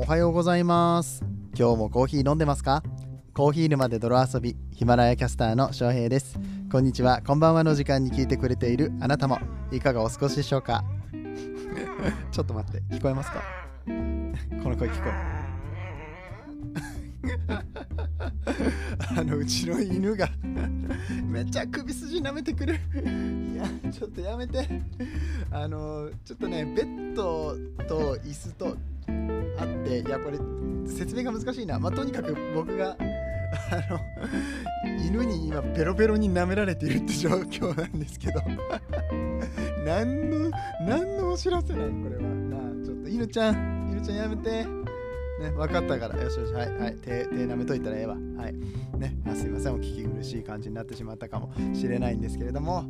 おはようございます。今日もコーヒー飲んでますか？コーヒー沼で泥遊びヒマラヤキャスターの翔平です。こんにちは。こんばんはの時間に聞いてくれているあなたも。いかがお過ごしでしょうか？ちょっと待って。聞こえますか？この声聞こえ。あのうちの犬がめっちゃ首筋舐めてくる。いやちょっとやめて。あのちょっとねベッドと椅子とあっていやこれ説明が難しいな。まあとにかく僕があの犬に今ペロペロに舐められているって状況なんですけど。何の何のお知らせないこれは。なあちょっと犬ちゃん。犬ちゃんやめて。ね、分かったから。よしよし、はい、はい。手、手舐めといたらええわ。はい。ね、あすいません、お聞き苦しい感じになってしまったかもしれないんですけれども、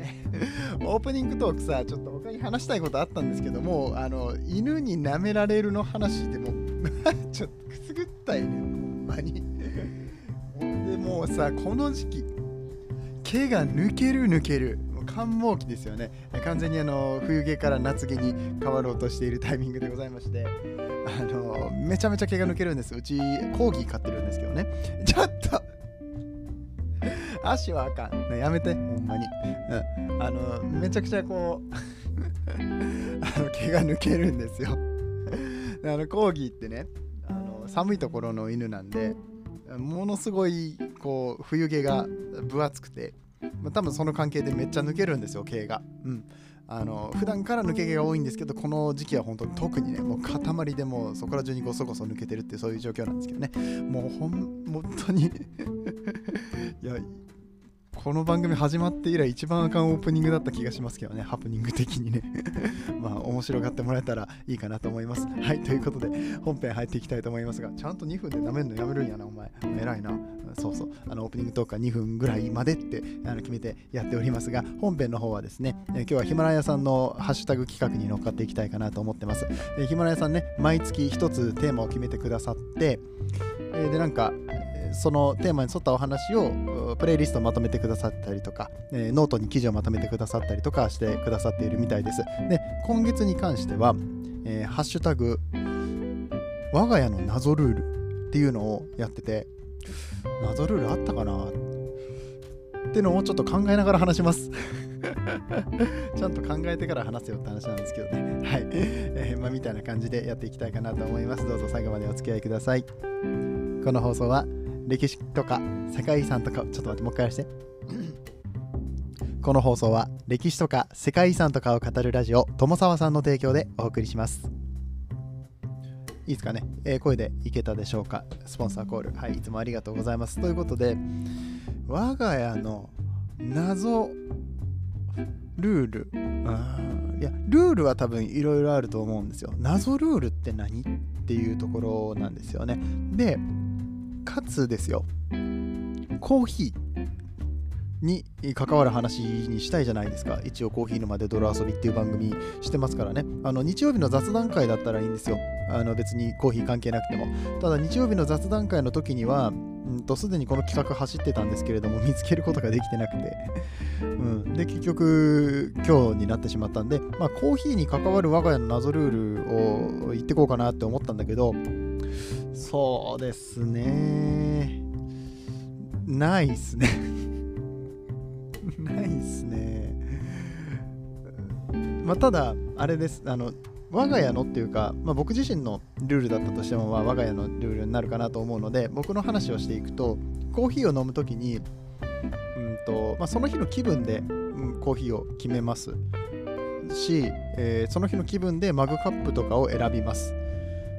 オープニングトークさ、ちょっと他に話したいことあったんですけども、あの、犬に舐められるの話でも、ちょっとくすぐったいね、ほんまに。でもうさ、この時期、毛が抜ける抜ける。繁忙期ですよね。完全にあの冬毛から夏毛に変わろうとしているタイミングでございまして、あのめちゃめちゃ毛が抜けるんです。うちコーギー飼ってるんですけどね。ちょっと足はあかん。ね、やめて、ほんまに。うん。あの、めちゃくちゃこう あの、毛が抜けるんですよあの、コーギーってね、あの寒いところの犬なんで、ものすごい、こう、冬毛が分厚くて、まあ、多分その関係でめっちゃ抜けるんですよ、毛が。うん。あの普段から抜け毛が多いんですけどこの時期は本当に特にねもう塊でもそこら中にごそごそ抜けてるってそういう状況なんですけどねもうほん本当に いやこの番組始まって以来一番あかんオープニングだった気がしますけどね、ハプニング的にね まあ、面白がってもらえたらいいかなと思います。はい、ということで、本編入っていきたいと思いますが、ちゃんと2分で舐めるのやめるんやな、お前。偉いな。そうそう、あのオープニングトークは2分ぐらいまでってあの決めてやっておりますが、本編の方はですね、え今日はヒマラヤさんのハッシュタグ企画に乗っかっていきたいかなと思ってます。えヒマラヤさんね、毎月1つテーマを決めてくださって、えで、なんか、そのテーマに沿ったお話をプレイリストまとめてくださったりとか、えー、ノートに記事をまとめてくださったりとかしてくださっているみたいです。で、今月に関しては、えー、ハッシュタグ、我が家の謎ルールっていうのをやってて、謎ルールあったかな？ってのをちょっと考えながら話します。ちゃんと考えてから話せよって話なんですけどね。はい。えー、まあ、みたいな感じでやっていきたいかなと思います。どうぞ最後までお付き合いください。この放送は歴史とか世界遺産とか、ちょっと待って、もう一回やらして。この放送は歴史とか世界遺産とかを語るラジオ、友沢さんの提供でお送りします。いいですかね、えー、声でいけたでしょうか？スポンサーコール。はい、いつもありがとうございます。ということで、我が家の謎ルール。いや、ルールは多分いろいろあると思うんですよ。謎ルールって何？っていうところなんですよね。で、かつですよ、コーヒーに関わる話にしたいじゃないですか。一応コーヒー沼で泥遊びっていう番組してますからね。あの日曜日の雑談会だったらいいんですよ。あの別にコーヒー関係なくても。ただ日曜日の雑談会の時には、とすでにこの企画走ってたんですけれども見つけることができてなくて、うん、で結局今日になってしまったんで、まあ、コーヒーに関わる我が家の謎ルールを言ってこうかなって思ったんだけどそうですね。ないっすね ないっすね。まあ、ただ、あれです。あの、我が家のっていうか、まあ、僕自身のルールだったとしても、まあ、我が家のルールになるかなと思うので、僕の話をしていくと、コーヒーを飲むときに、うんとまあ、その日の気分で、うん、コーヒーを決めますし、えー、その日の気分でマグカップとかを選びます。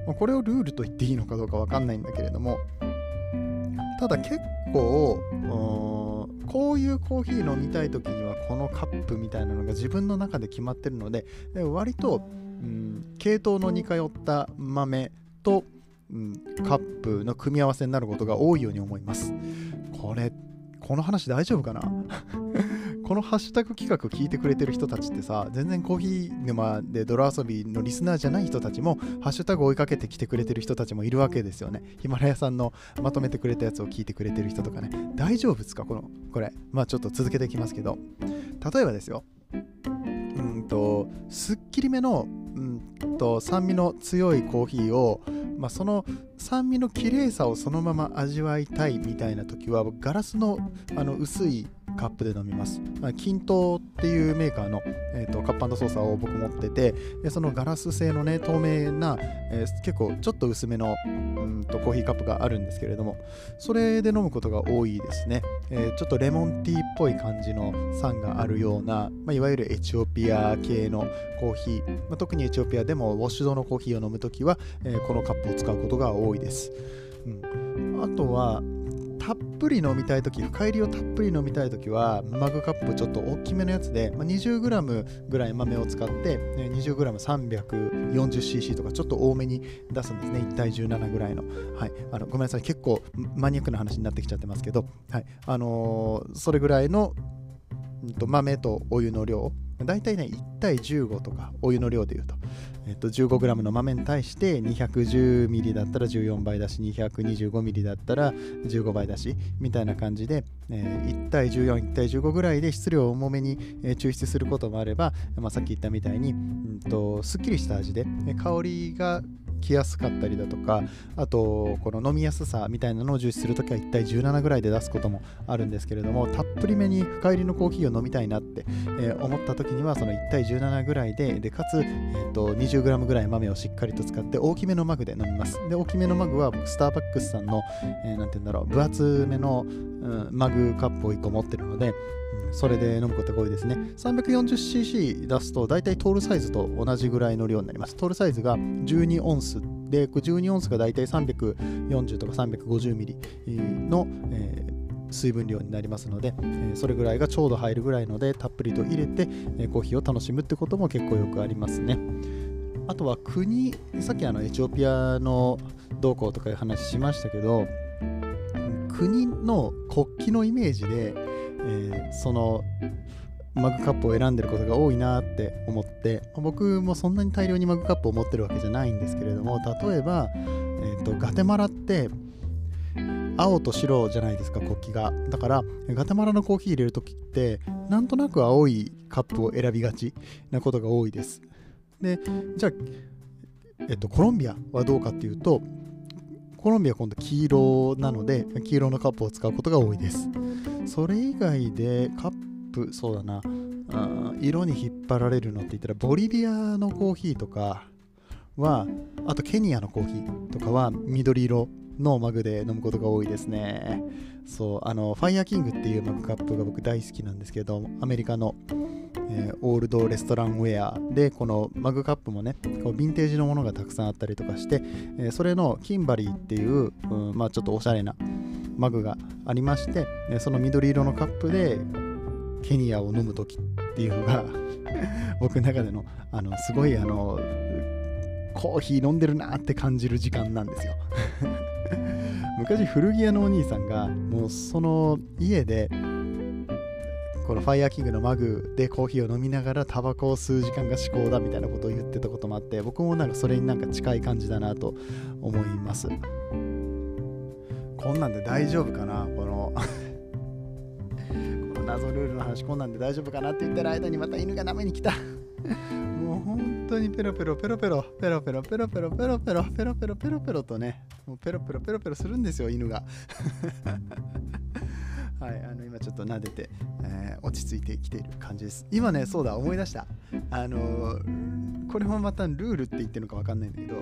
ま、これをルールと言っていいのかどうかわかんないんだけれども、ただ結構、こういうコーヒー飲みたい時にはこのカップみたいなのが自分の中で決まってるので、割と、うん、系統の似通った豆と、うん、カップの組み合わせになることが多いように思います。これ、この話大丈夫かな？このハッシュタグ企画聞いてくれてる人たちってさ、全然コーヒー沼で泥遊びのリスナーじゃない人たちも、ハッシュタグ追いかけてきてくれてる人たちもいるわけですよね。ヒマラヤさんのまとめてくれたやつを聞いてくれてる人とかね。大丈夫ですか？この、これ。まあちょっと続けていきますけど。例えばですよ。うんと、すっきりめの、うんと、酸味の強いコーヒーをまあ、その酸味の綺麗さをそのまま味わいたいみたいな時はガラスのあの薄いカップで飲みます。均等っていうメーカーの、えーと、カップソーサーを僕持ってて、そのガラス製のね、透明な、えー、結構ちょっと薄めのうんとコーヒーカップがあるんですけれども、それで飲むことが多いですね。えー、ちょっとレモンティーっぽい感じの酸があるような、まあ、いわゆるエチオピア系のコーヒー、まあ、特にエチオピアでもウォッシュドのコーヒーを飲むときは、えー、このカップを使うことが多いです。うん、あとは、たっぷり飲みたいとき、深入りをたっぷり飲みたいときは、マグカップちょっと大きめのやつで、ま、20g ぐらい豆を使って、20g340cc とかちょっと多めに出すんですね。1対17ぐらいの。はい。あのごめんなさい。結構マニアックな話になってきちゃってますけど、はい。あのー、それぐらいの豆とお湯の量大体ね1対15とかお湯の量でいうと、えっと、15g の豆に対して 210ml だったら14倍だし 225ml だったら15倍だしみたいな感じで、えー、1対141対15ぐらいで質量を重めに、抽出することもあれば、まあ、さっき言ったみたいに、うんと、すっきりした味で香りがきやすかったりだとかあとこの飲みやすさみたいなのを重視するときは1対17ぐらいで出すこともあるんですけれどもたっぷりめに深入りのコーヒーを飲みたいなって、えー、思った時にはその1対17ぐらいででかつ、えー、と 20g ぐらい豆をしっかりと使って大きめのマグで飲みます。で大きめのマグは僕スターバックスさんの、えー、て言うんだろう分厚めの、うん、マグカップを1個持ってるのでそれで飲むことが多いですね。340cc 出すと大体トールサイズと同じぐらいの量になります。トールサイズが12オンスで、12オンスが大体340とか350ミリの、えー水分量になりますので、えそれぐらいがちょうど入るぐらいのでたっぷりと入れて、えコーヒーを楽しむってことも結構よくありますね。あとは国、さっきあのエチオピアの動向とかいう話しましたけど、国の国旗のイメージでえー、そのマグカップを選んでることが多いなって思って僕もそんなに大量にマグカップを持ってるわけじゃないんですけれども例えば、えーと、ガテマラって青と白じゃないですか国旗が。だからガテマラのコーヒー入れる時ってなんとなく青いカップを選びがちなことが多いです。でじゃあ、えっと、コロンビアはどうかっていうとコロンビアは今度黄色なので黄色のカップを使うことが多いです。それ以外でカップそうだな色に引っ張られるのって言ったらボリビアのコーヒーとかはあとケニアのコーヒーとかは緑色のマグで飲むことが多いですね。そうあのファイヤーキングっていうマグカップが僕大好きなんですけどアメリカの、えー、オールドレストランウェアでこのマグカップもねこうヴィンテージのものがたくさんあったりとかして、えー、それのキンバリーっていう、うん、まあちょっとおしゃれなマグがありましてその緑色のカップでケニアを飲む時っていうのが 僕の中でのあのすごいあのコーヒー飲んでるなって感じる時間なんですよ。昔古着屋のお兄さんがもうその家でこのファイヤーキングのマグでコーヒーを飲みながらタバコを吸う時間が至高だみたいなことを言ってたこともあって僕もなんかそれになんか近い感じだなと思います。こんなんで大丈夫かなこの この謎ルールの話こんなんで大丈夫かなって言ってる間にまた犬が舐めに来た もう本当にペロペロペロペロペロペロペロペロペロペロペロペロペロペロとねもうペロペロペロペロするんですよ犬が はい、あの今ちょっと撫でて、えー、落ち着いてきている感じです。今ね、そうだ、思い出した。あのー、これもまたルールって言ってるのか分かんないんだけど、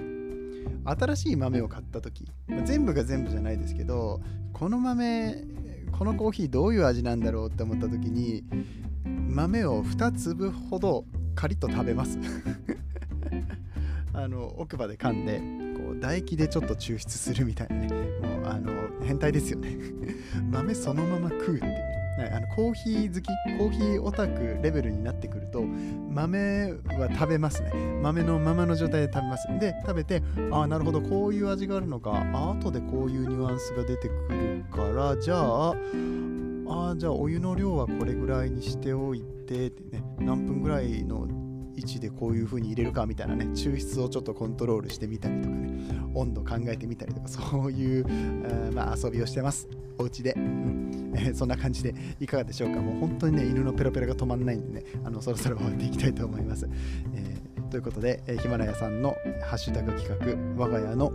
新しい豆を買った時、まあ、全部が全部じゃないですけどこの豆このコーヒーどういう味なんだろうって思った時に豆を2粒ほどカリッと食べます。あの奥歯で噛んでこう唾液でちょっと抽出するみたいなね。もうあの変態ですよね。豆そのまま食うっていう。あのコーヒー好きコーヒーオタクレベルになってくると豆は食べますね。豆のままの状態で食べます。で食べてああなるほどこういう味があるのか。あ後でこういうニュアンスが出てくるからじゃああじゃあお湯の量はこれぐらいにしておいてってね何分ぐらいの位置でこういう風に入れるかみたいなね抽出をちょっとコントロールしてみたりとかね温度考えてみたりとかそういう、まあ、遊びをしてます。お家で、うん。えー、そんな感じでいかがでしょうか。もう本当にね犬のペロペロが止まらないんでねあのそろそろ終わっていきたいと思います、えー、ということで、ヒマラヤさんのハッシュタグ企画我が家の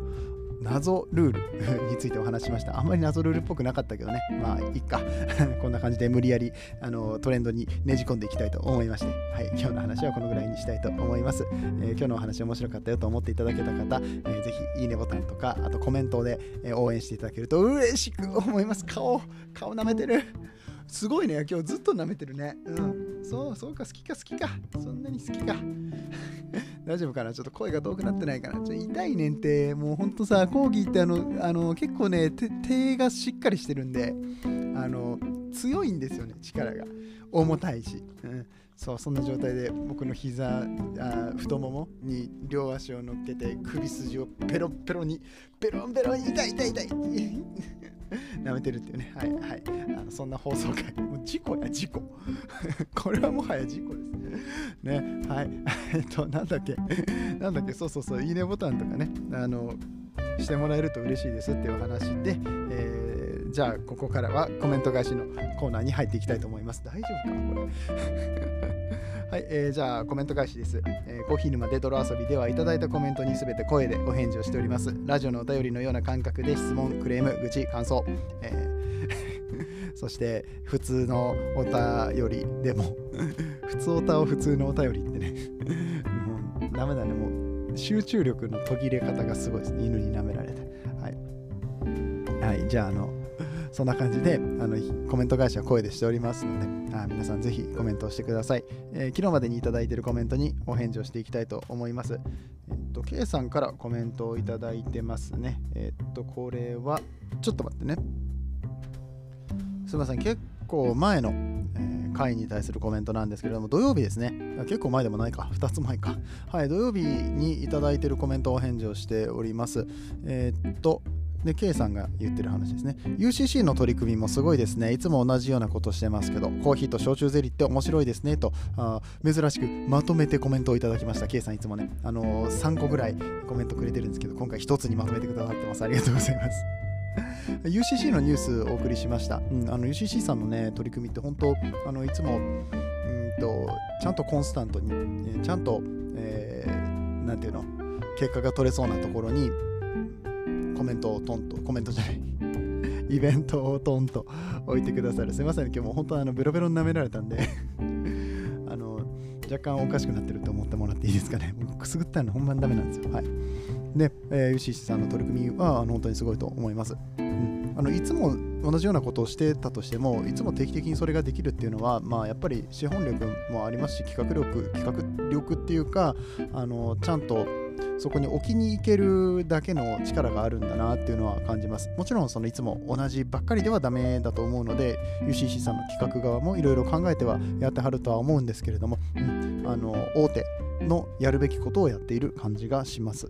謎ルール についてお話しました。あんまり謎ルールっぽくなかったけどね。まあ、いっか。こんな感じで無理やりあのトレンドにねじ込んでいきたいと思いまして、はい、今日の話はこのぐらいにしたいと思います。えー、今日のお話面白かったよと思っていただけた方、えー、ぜひいいねボタンとか、あとコメントで、応援していただけると嬉しく思います。顔、顔舐めてる。すごいね、今日ずっと舐めてるね。うん。そう、そうか、好きか、好きか。そんなに好きか。大丈夫かな？ちょっと声が遠くなってないかな？ちょ痛いねんて。もうほんとさ、コーギーってあの、あの結構ね手がしっかりしてるんで、あの、強いんですよね、力が。重たいし。うんそうそんな状態で僕の膝あ太ももに両足を乗っけて首筋をペロペロにペロンペロン痛い痛い痛い 舐めてるっていうね。はいはい。あのそんな放送回。もう事故や事故。これはもはや事故ですね。はい。えっとなんだっけ。なんだっけ。そうそうそう。いいねボタンとかね。あのしてもらえると嬉しいですっていう話で、えー、じゃあここからはコメント返しのコーナーに入っていきたいと思います。大丈夫かこれ。はい、えー、じゃあコメント返しです、えー、コーヒー沼で泥遊びではいただいたコメントにすべて声でお返事をしております。ラジオのお便りのような感覚で質問クレーム愚痴感想、えー、そして普通のお便りでも普通おたを普通のお便りってね。もうダメだね。もう集中力の途切れ方がすごいですね。犬に舐められて。はい、はい、じゃああのそんな感じであのコメント返しは声でしておりますのであ皆さんぜひコメントをしてください、えー、昨日までにいただいているコメントにお返事をしていきたいと思います。えっと、K さんからコメントをいただいてますね。えっと、これは、ちょっと待ってね。すいません、結構前の、えー、回に対するコメントなんですけれども、土曜日ですね。結構前でもないか、2つ前か。はい、土曜日にいただいているコメントをお返事をしております。えー、っと、で、K さんが言ってる話ですね。UCC の取り組みもすごいですね。いつも同じようなことしてますけど、コーヒーと焼酎ゼリーって面白いですね。と、あ珍しくまとめてコメントをいただきました。K さんいつもね、あのー、3個ぐらいコメントくれてるんですけど、今回1つにまとめてくださってます。ありがとうございます。UCC のニュースお送りしました。うん、あの UCC さんのね、取り組みって本当、あのいつもうんとちゃんとコンスタントに、ちゃんと、えー、なんていうの、結果が取れそうなところに、コメントをトンと、コメントじゃない イベントをトンと置いてくださる。すいません、今日も本当あのベロベロに舐められたんで あの、若干おかしくなってると思ってもらっていいですかね。くすぐったいのほんまにダメなんですよ。はい。で、えー、シさんの取り組みはあの本当にすごいと思います。うん、あのいつも同じようなことをしてたとしても、いつも定期的にそれができるっていうのは、まあ、やっぱり資本力もありますし、企画力、企画力っていうか、あのちゃんとそこに置きに行けるだけの力があるんだなっていうのは感じます。もちろんそのいつも同じばっかりではダメだと思うので UCC さんの企画側もいろいろ考えてはやってはるとは思うんですけれども、うん、あの大手のやるべきことをやっている感じがします。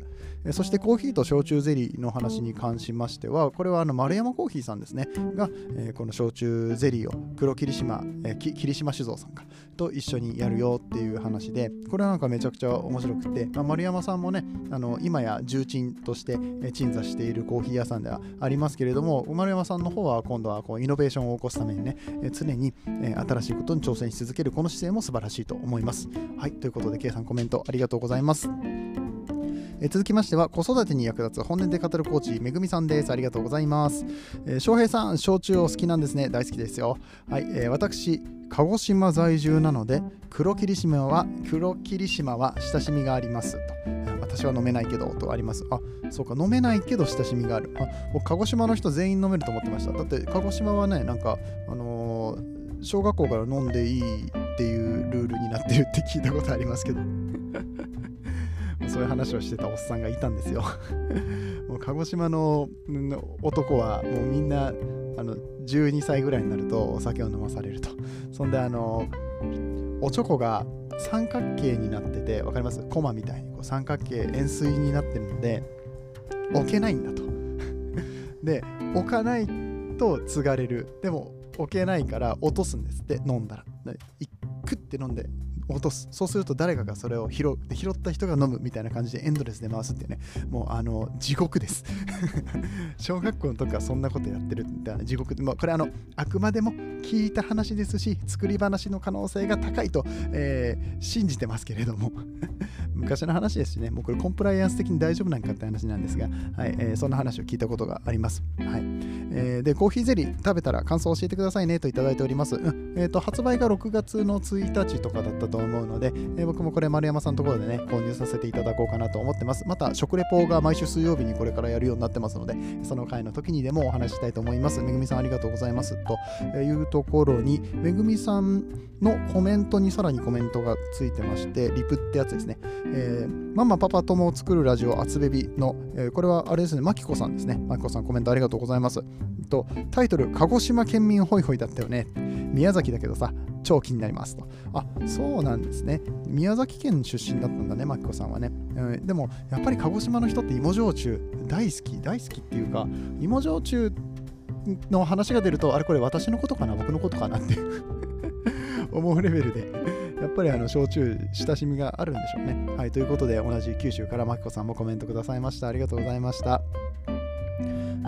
そしてコーヒーと焼酎ゼリーの話に関しましては、これはあの丸山コーヒーさんですね、が、えー、この焼酎ゼリーを黒霧島、えー、霧島酒造さんかと一緒にやるよっていう話で、これはなんかめちゃくちゃ面白くて、まあ、丸山さんもね、あの今や重鎮として鎮座しているコーヒー屋さんではありますけれども、丸山さんの方は今度はこうイノベーションを起こすためにね、常に新しいことに挑戦し続けるこの姿勢も素晴らしいと思います。はい、ということで、K さんコメントメントありがとうございます。え続きましては子育てに役立つ本音で語るコーチめぐみさんです。ありがとうございます、えー、平さん焼酎を好きなんですね。大好きですよ。はい、えー、私鹿児島在住なので黒霧島は黒霧島は親しみがあります。と。私は飲めないけどとあります。あそうか飲めないけど親しみがある。あ僕鹿児島の人全員飲めると思ってました。だって鹿児島はねなんかあのー、小学校から飲んでいいっていうルールになってるって聞いたことありますけど。そういう話をしてたおっさんがいたんですよ。もう鹿児島の男はもうみんなあの12歳ぐらいになるとお酒を飲まされると。そんであのおちょこが三角形になってて分かります？コマみたいにこう三角形円錐になってるので置けないんだと。で置かないと継がれる。でも置けないから落とすんですって飲んだら。クッて飲んで落とす。そうすると誰かがそれを拾うで拾った人が飲むみたいな感じでエンドレスで回すっていうね。もうあの地獄です。小学校の時はそんなことやってるみたいな地獄。で、まあ、これあのあくまでも聞いた話ですし作り話の可能性が高いと、えー、信じてますけれども。昔の話ですしね。もうこれコンプライアンス的に大丈夫なんかって話なんですが、はい。えー、そんな話を聞いたことがあります、はい。えー、でコーヒーゼリー食べたら感想を教えてくださいねといただいております、うん。えーと、発売が6月の1日とかだったと思うので、えー、僕もこれ丸山さんのところでね購入させていただこうかなと思ってます。また食レポが毎週水曜日にこれからやるようになってますのでその回の時にでもお話ししたいと思います。めぐみさんありがとうございます。というところにめぐみさんのコメントにさらにコメントがついてましてリプってやつですね、えー、ママパパ友を作るラジオあつべびの、えー、これはあれですねまきこさんですねまきこさんコメントありがとうございますとタイトル鹿児島県民ホイホイだったよね宮崎だけどさ超気になりますと。あ、そうなんですね。宮崎県出身だったんだね、マキコさんはね。うん、でも、やっぱり鹿児島の人って芋焼酎大好き、大好きっていうか、芋焼酎の話が出ると、あれこれ私のことかな、僕のことかなって 思うレベルで、やっぱりあの焼酎、親しみがあるんでしょうね。はい、ということで、同じ九州からまきこさんもコメントくださいました。ありがとうございました。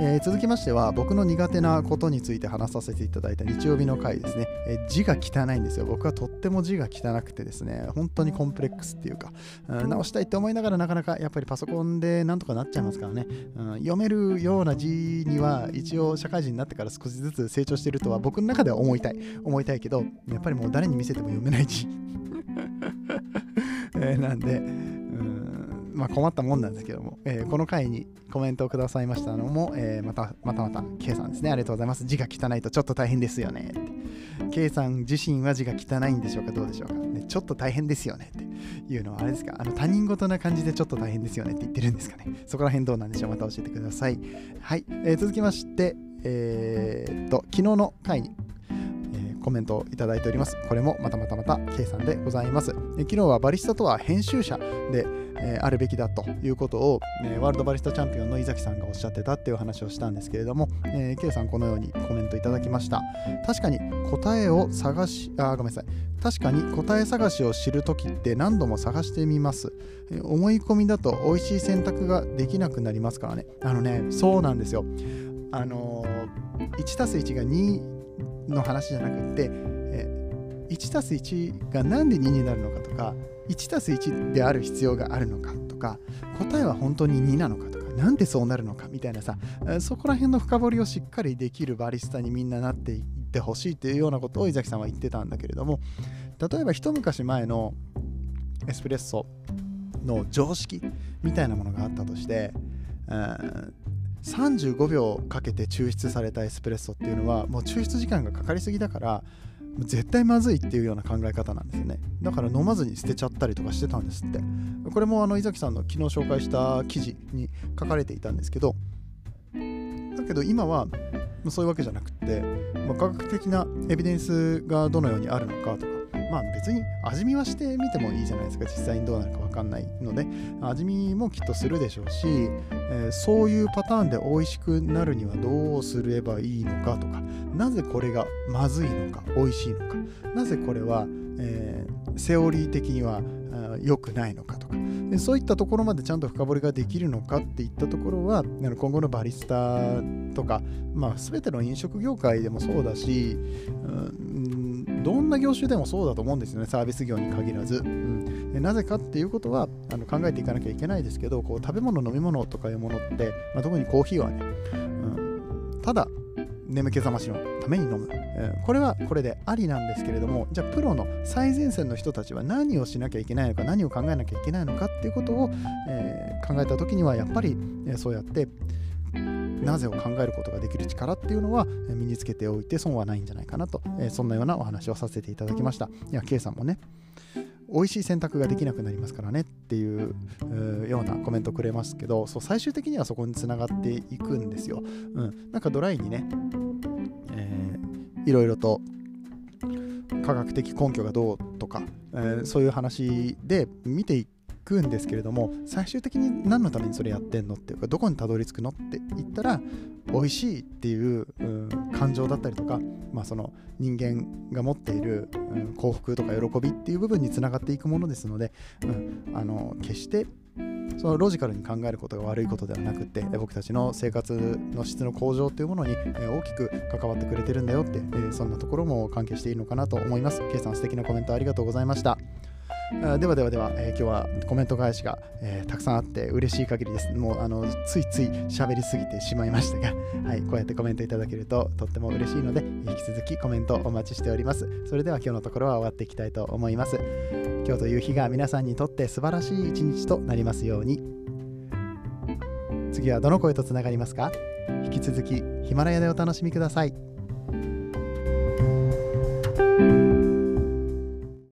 えー、続きましては僕の苦手なことについて話させていただいた日曜日の回ですね、えー、字が汚いんですよ。僕はとっても字が汚くてですね本当にコンプレックスっていうか、うん、直したいって思いながらなかなかやっぱりパソコンでなんとかなっちゃいますからね、うん、読めるような字には一応社会人になってから少しずつ成長してるとは僕の中では思いたい。思いたいけどやっぱりもう誰に見せても読めない字。えー、なんでまあ、困ったもんなんですけども、えー、この回にコメントをくださいましたのも、えー、またまたまた K さんですね。ありがとうございます。字が汚いとちょっと大変ですよね。って。K さん自身は字が汚いんでしょうかどうでしょうか、ね、ちょっと大変ですよね。っていうのはあれですか。あの他人事な感じでちょっと大変ですよね。って言ってるんですかね。そこら辺どうなんでしょう。また教えてください。はい、えー、続きましてえー、っと昨日の回にコメントをいただいております。これもまたまたまた K さんでございます。昨日はバリスタとは編集者で、えー、あるべきだということを、えー、ワールドバリスタチャンピオンの井崎さんがおっしゃってたっていう話をしたんですけれども、えー、K さんこのようにコメントいただきました。確かに答えを探し、あ、ごめんなさい。確かに答え探しを知るときって何度も探してみます。えー、思い込みだと美味しい選択ができなくなりますからね。あのね、そうなんですよ。あのー、1たす1が2の話じゃなくって、1たす1が何で2になるのかとか1たす1である必要があるのかとか答えは本当に2なのかとかなんでそうなるのかみたいなさそこら辺の深掘りをしっかりできるバリスタにみんななっていってほしいというようなことを伊崎さんは言ってたんだけれども例えば一昔前のエスプレッソの常識みたいなものがあったとして、35秒かけて抽出されたエスプレッソっていうのはもう抽出時間がかかりすぎだから絶対まずいっていうような考え方なんですよね。だから飲まずに捨てちゃったりとかしてたんですって。これもあの伊崎さんの昨日紹介した記事に書かれていたんですけどだけど今はそういうわけじゃなくって、まあ、科学的なエビデンスがどのようにあるのかとかまあ別に味見はしてみてもいいじゃないですか。実際にどうなるか分かんないので。味見もきっとするでしょうし、えー、そういうパターンで美味しくなるにはどうすればいいのかとか。なぜこれがまずいのか美味しいのか。なぜこれは、えー、セオリー的には良くないのかとか。でそういったところまでちゃんと深掘りができるのかっていったところは今後のバリスタとか、まあ、全ての飲食業界でもそうだし、うんどんな業種でもそうだと思うんですよねサービス業に限らず、うん、でなぜかっていうことはあの考えていかなきゃいけないですけどこう食べ物飲み物とかいうものって、まあ、特にコーヒーはね、うん、ただ眠気覚ましのために飲む、えー、これはこれでありなんですけれどもじゃあプロの最前線の人たちは何をしなきゃいけないのか何を考えなきゃいけないのかっていうことを、えー、考えた時にはやっぱり、えー、そうやってなぜを考えることができる力っていうのは身につけておいて損はないんじゃないかなと、え、そんなようなお話をさせていただきました。いや、K さんもね、美味しい選択ができなくなりますからねっていうようなコメントくれますけどそう最終的にはそこにつながっていくんですよ。うん、なんかドライにね、えー、いろいろと科学的根拠がどうとか、えー、そういう話で見ていくんですけれども最終的に何のためにそれやってんのっていうかどこにたどり着くのって言ったら美味しいっていう、感情だったりとか、まあ、その人間が持っている、うん、幸福とか喜びっていう部分につながっていくものですので、うん、あの決してそのロジカルに考えることが悪いことではなくて僕たちの生活の質の向上というものに大きく関わってくれてるんだよってそんなところも関係しているのかなと思います。K さん素敵なコメントありがとうございました。ではではでは、えー、今日はコメント返しが、えー、たくさんあって嬉しい限りです。もうあのついつい喋りすぎてしまいましたが、はい、こうやってコメントいただけるととっても嬉しいので、引き続きコメントお待ちしております。それでは今日のところは終わっていきたいと思います。今日という日が皆さんにとって素晴らしい一日となりますように。次はどの声とつながりますか？引き続きヒマラヤでお楽しみください。